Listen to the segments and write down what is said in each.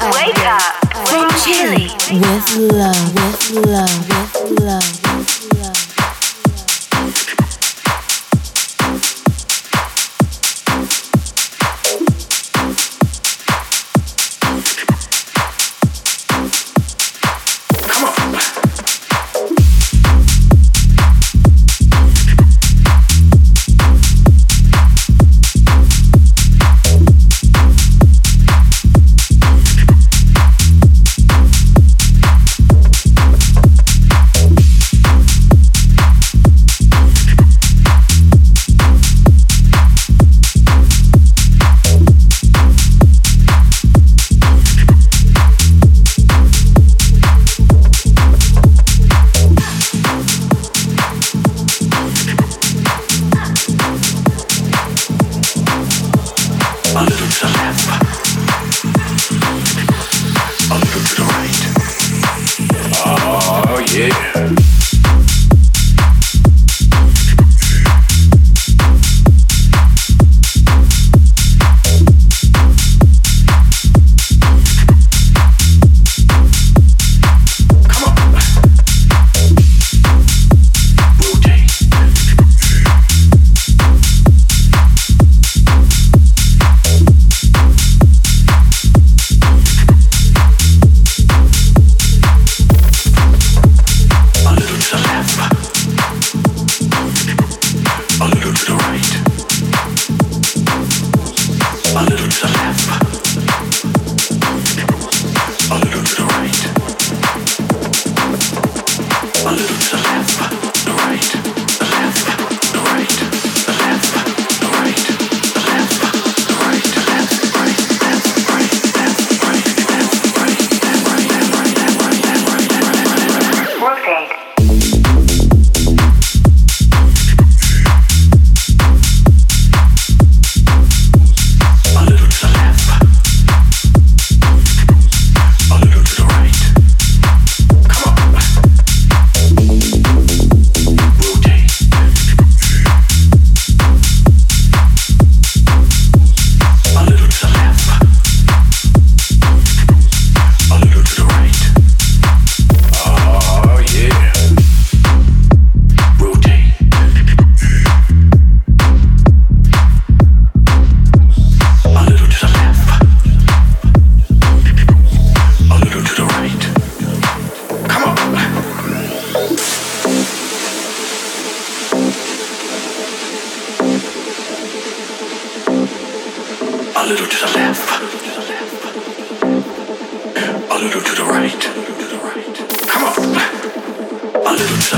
Wake up from Chile. With love, with love, with love. A little to the right. Come on. A little to the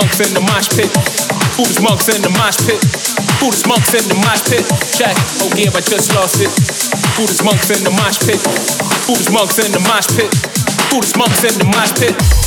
monks in the mosh pit. Buddhist monks in the mosh pit. Buddhist monks in the mosh pit. Check, oh yeah, I just lost it. Buddhist monks in the mosh pit. Buddhist monks in the mosh pit. Buddhist monks in the mosh pit.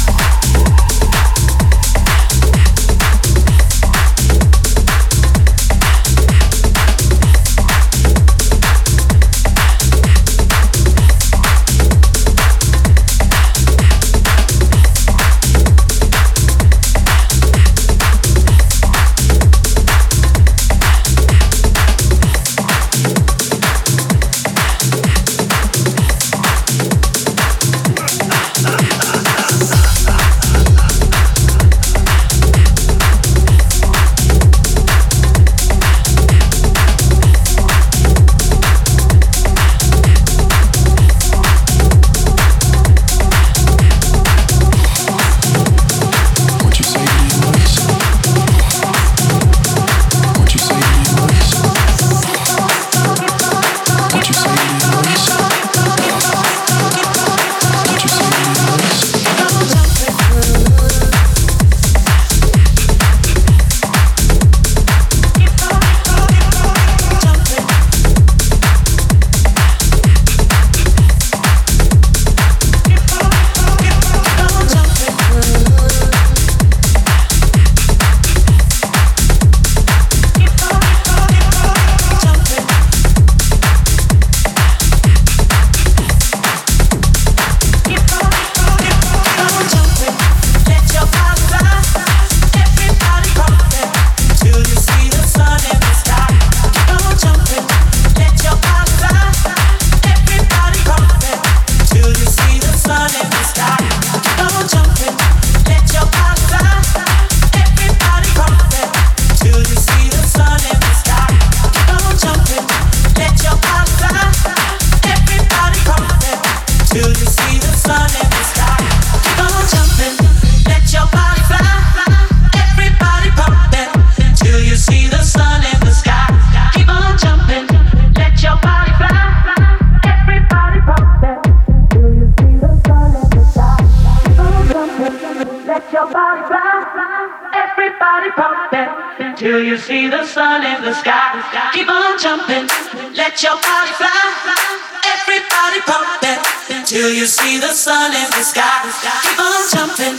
the sky. Keep on jumping,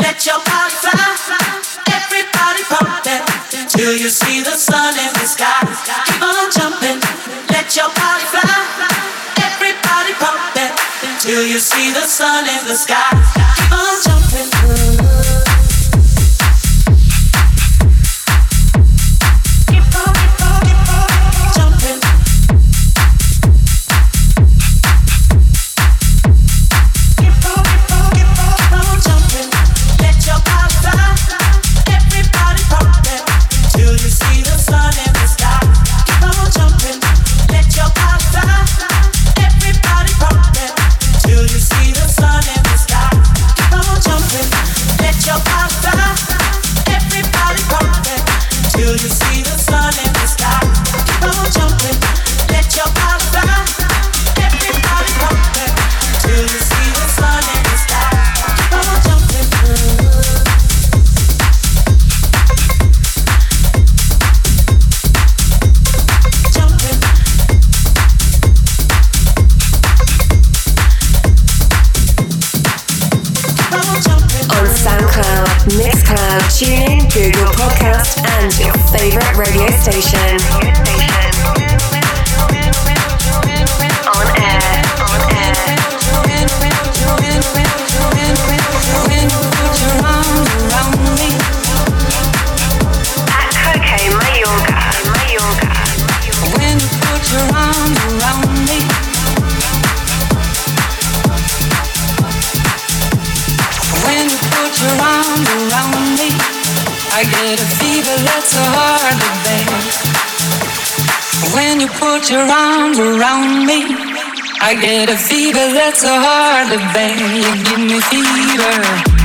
let your body fly. Everybody pumping till you see the sun in the sky. Keep on jumping, let your body fly. Everybody pumping till you see the sun in the sky. Keep on jumping. put your arms around me, I get a fever that's so hard to bear. You give me fever.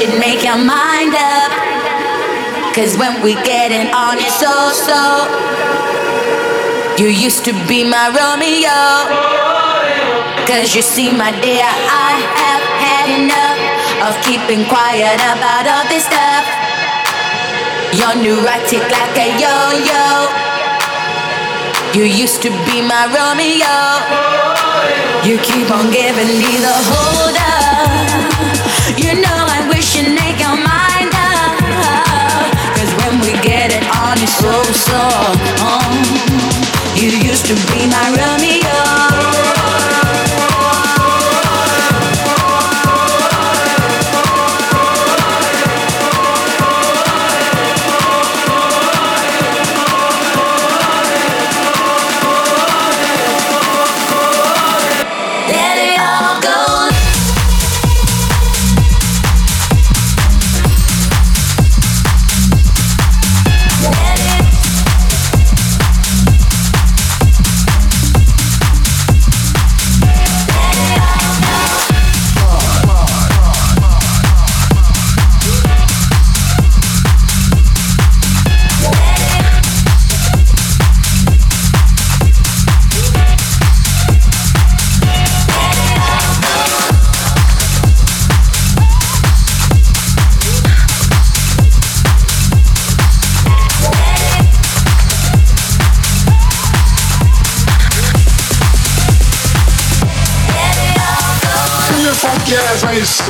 You'd make your mind up. Cause when we getting on it so so. You used to be my Romeo. Cause you see my dear I have had enough Of keeping quiet about all this stuff. You're neurotic like a yo-yo. You used to be my Romeo. You keep on giving me the hold up to be my Romeo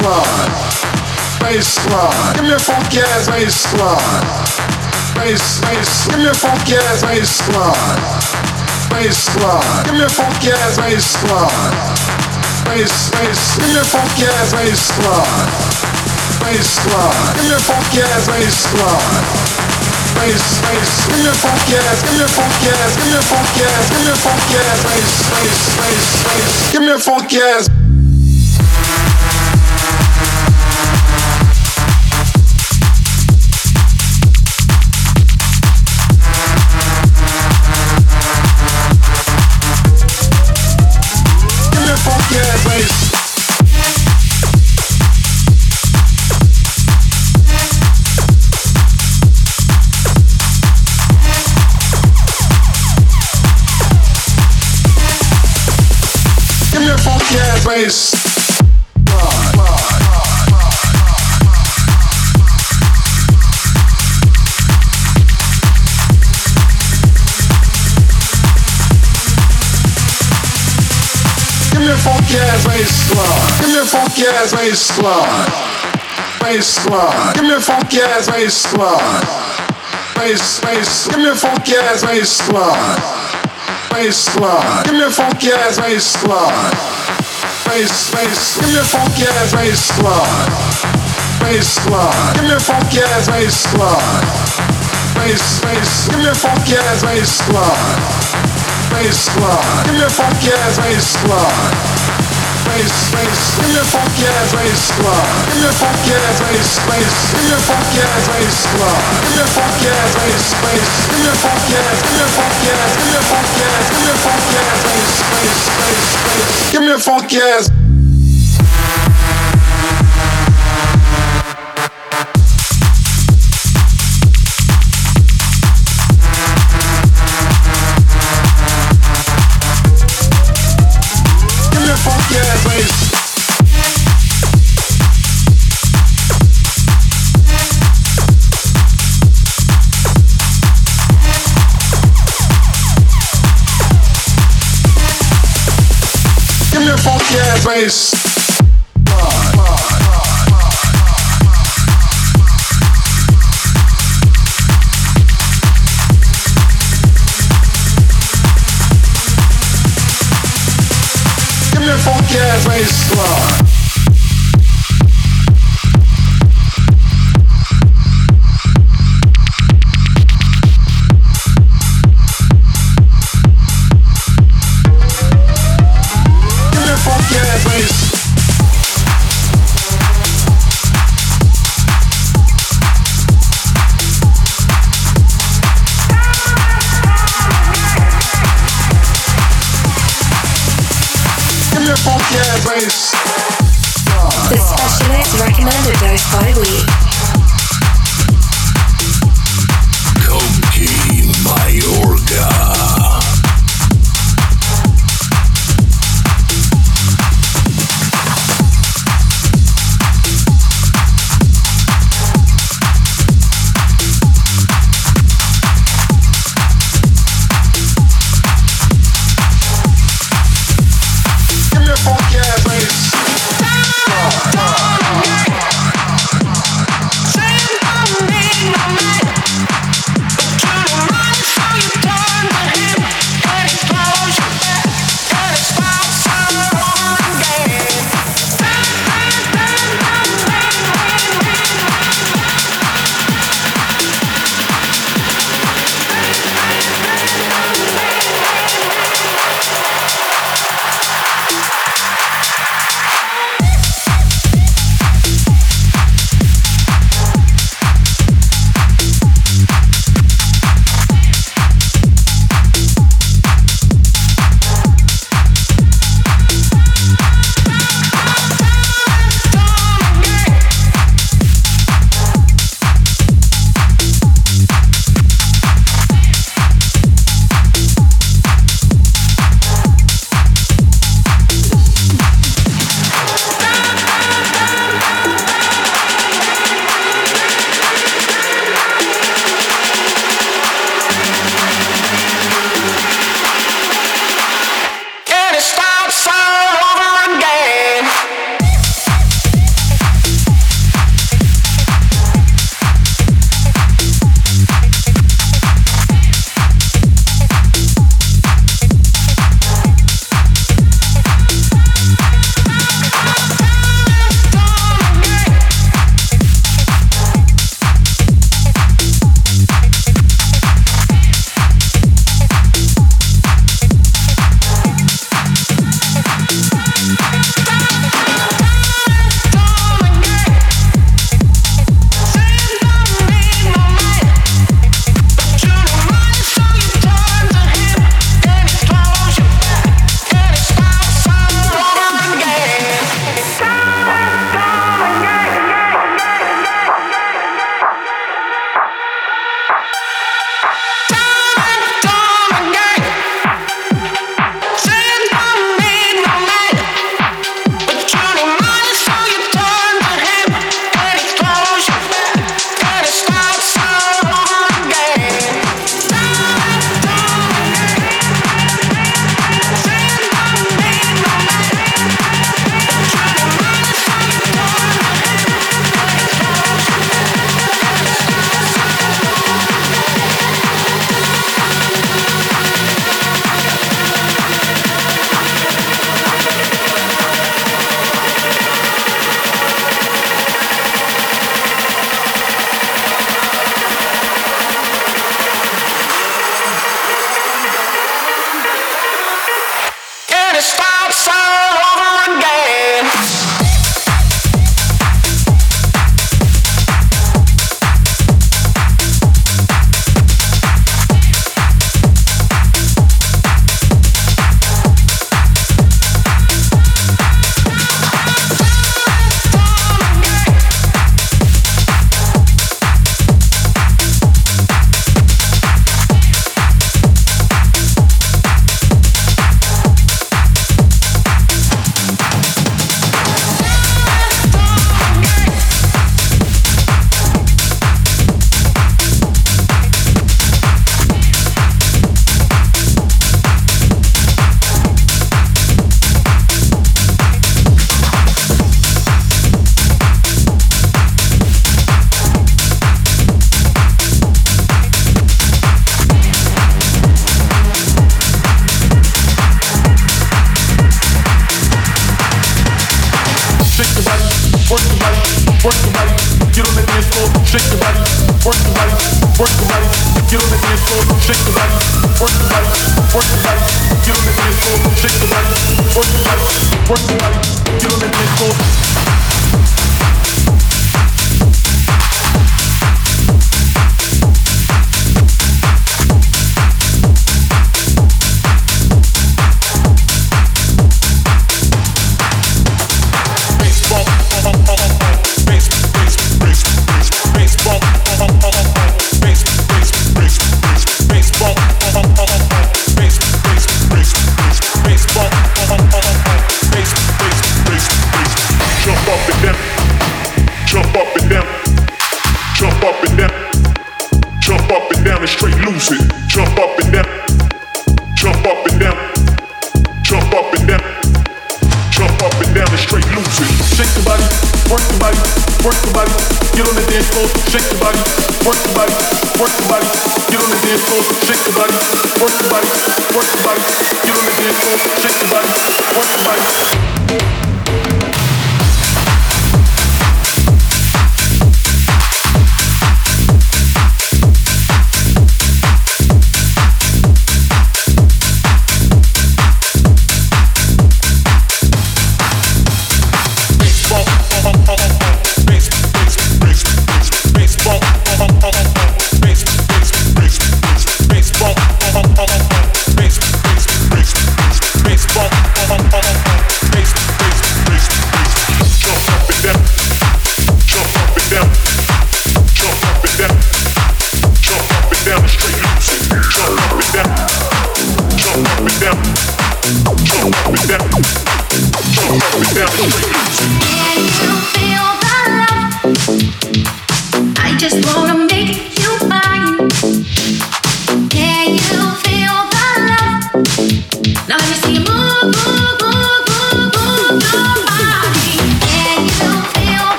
baseline. Baseline. Give me a funky ass baseline. Bass, bass. Give me a funky ass baseline. Baseline. Give me a funky ass baseline. Bass, bass. Give me a funky ass baseline. Baseline. Give me a funky ass baseline. Bass, bass. Give me a funky ass. Give me a funky ass. Give me a funky ass. Give me a funky ass. Bass, bass, bass, bass. Give me a funky ass. Bass. Give me a funky ass bass line. Give me a funky ass bass. Bass. Give me a funky ass bass line. Bass, bass. Give me a funky ass bass line. Bass bass. Give me a funky ass bass line. Bass line. Give me a funky ass bass line. Bass, bass. Give me a funky ass bass line. Bass. Give me a funky ass bass. Give me a funky ass. Funky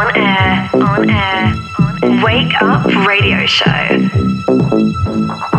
on air, on air, on air. Wake Up Radio Show.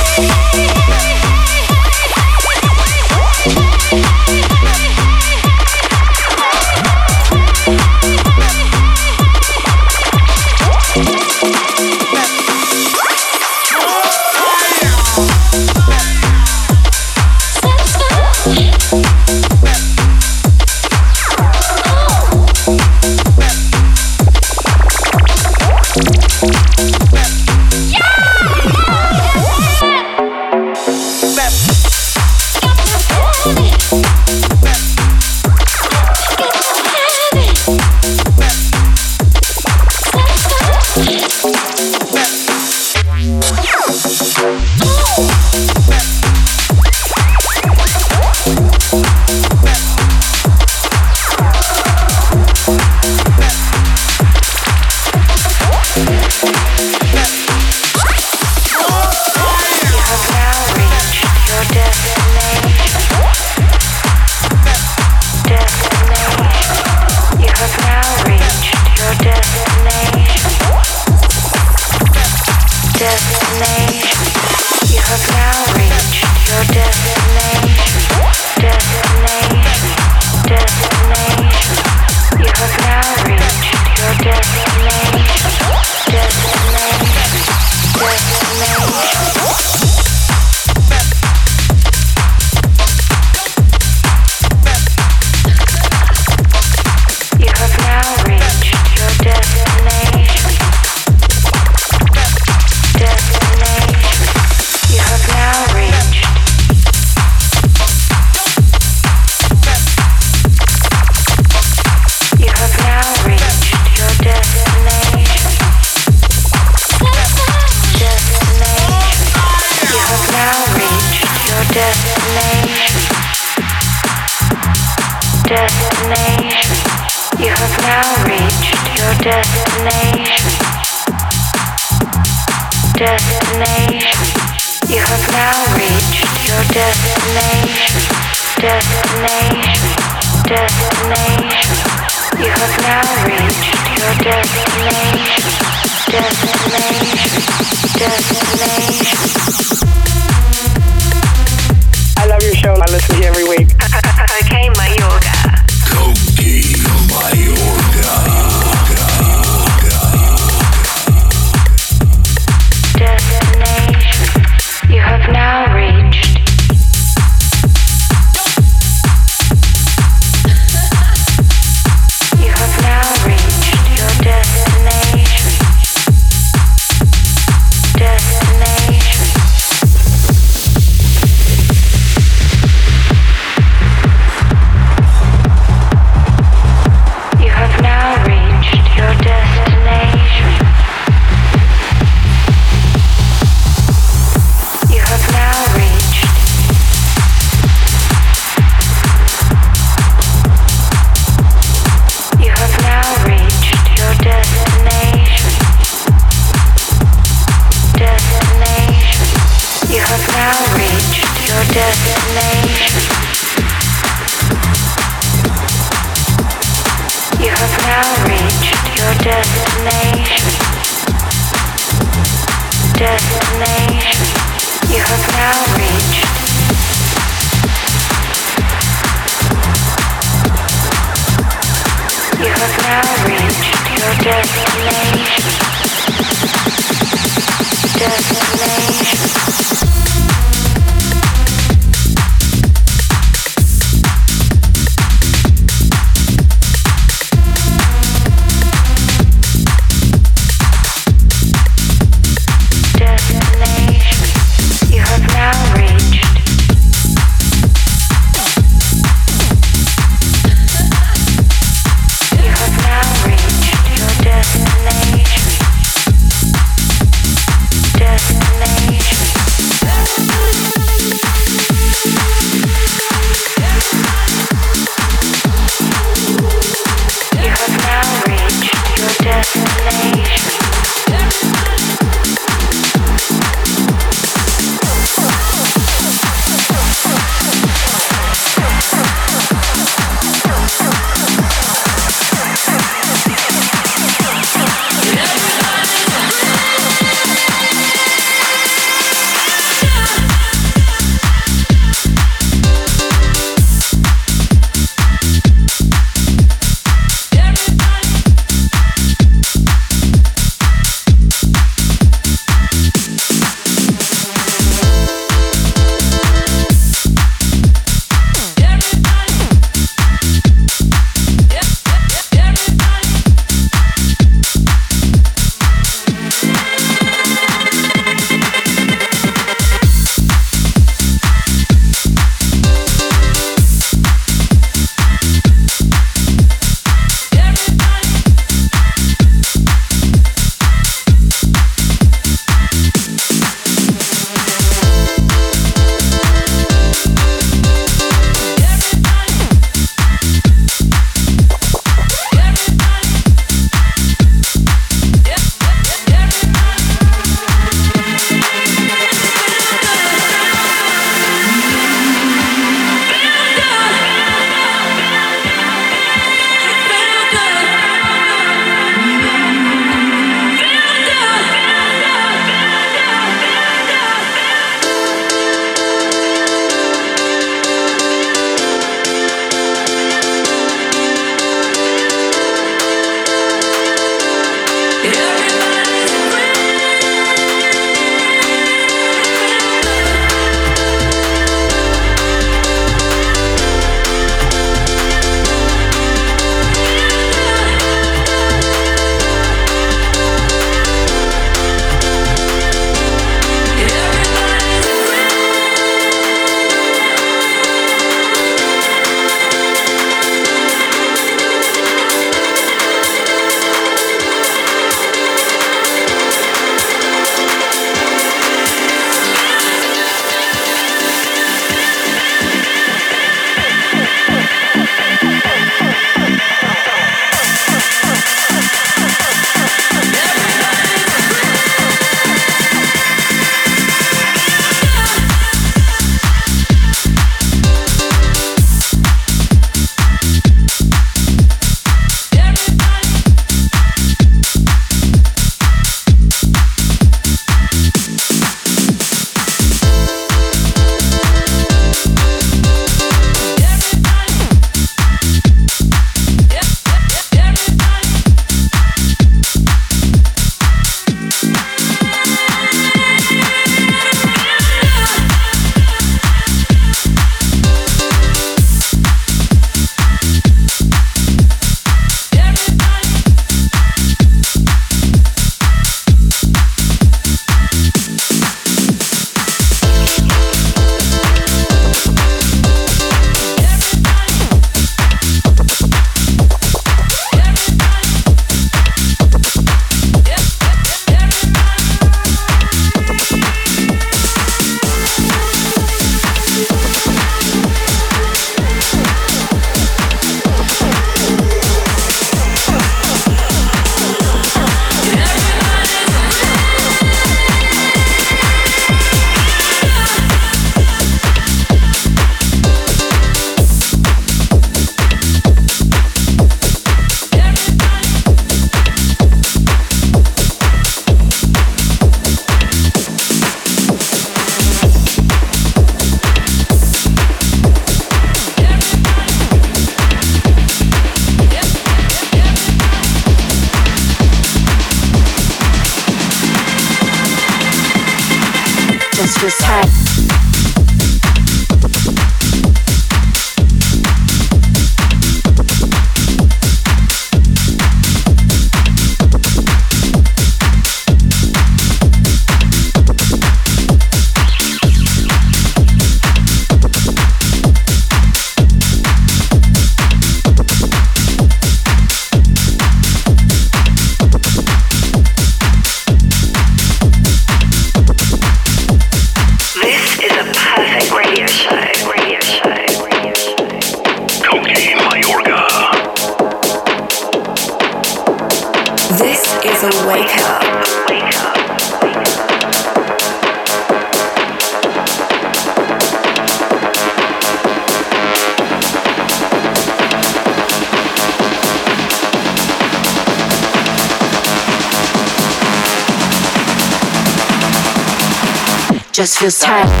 Just feels tight.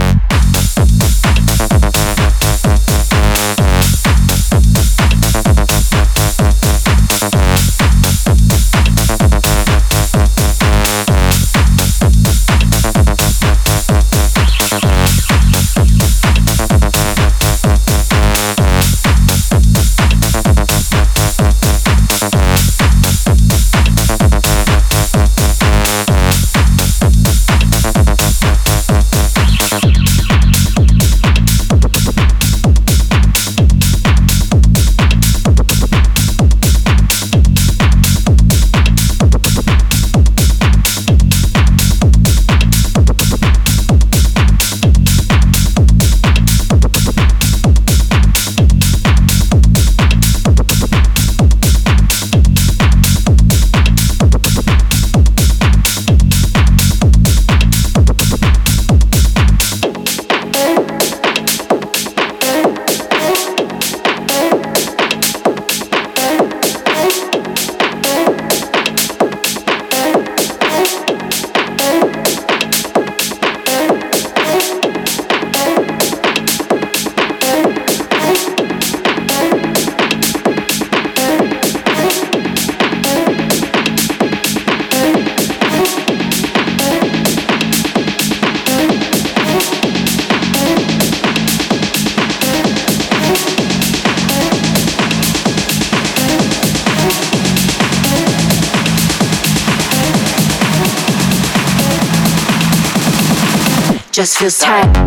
Just feels tight.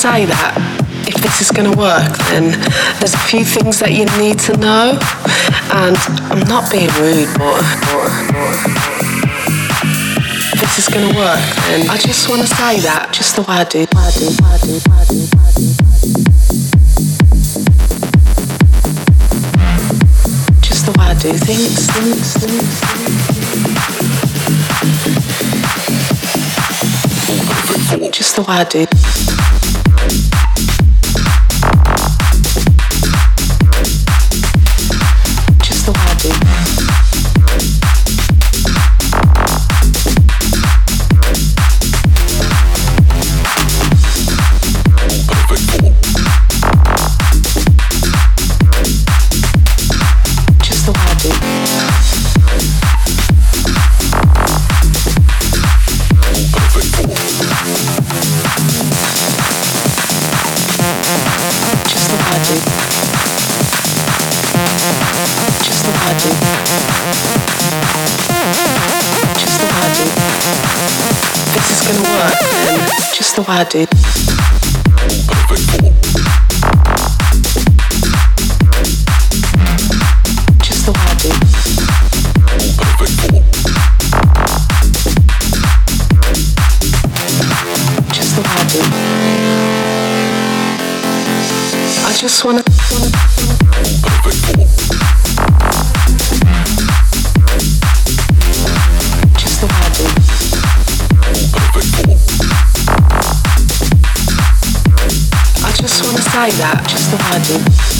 Say that if this is going to work, then there's a few things that you need to know. And I'm not being rude, but, if this is gonna work, then I just wanna say that just the way I do. I do, I do, I I do. Just the way I do things, things, things, things. Just the way I do. I do. That just the way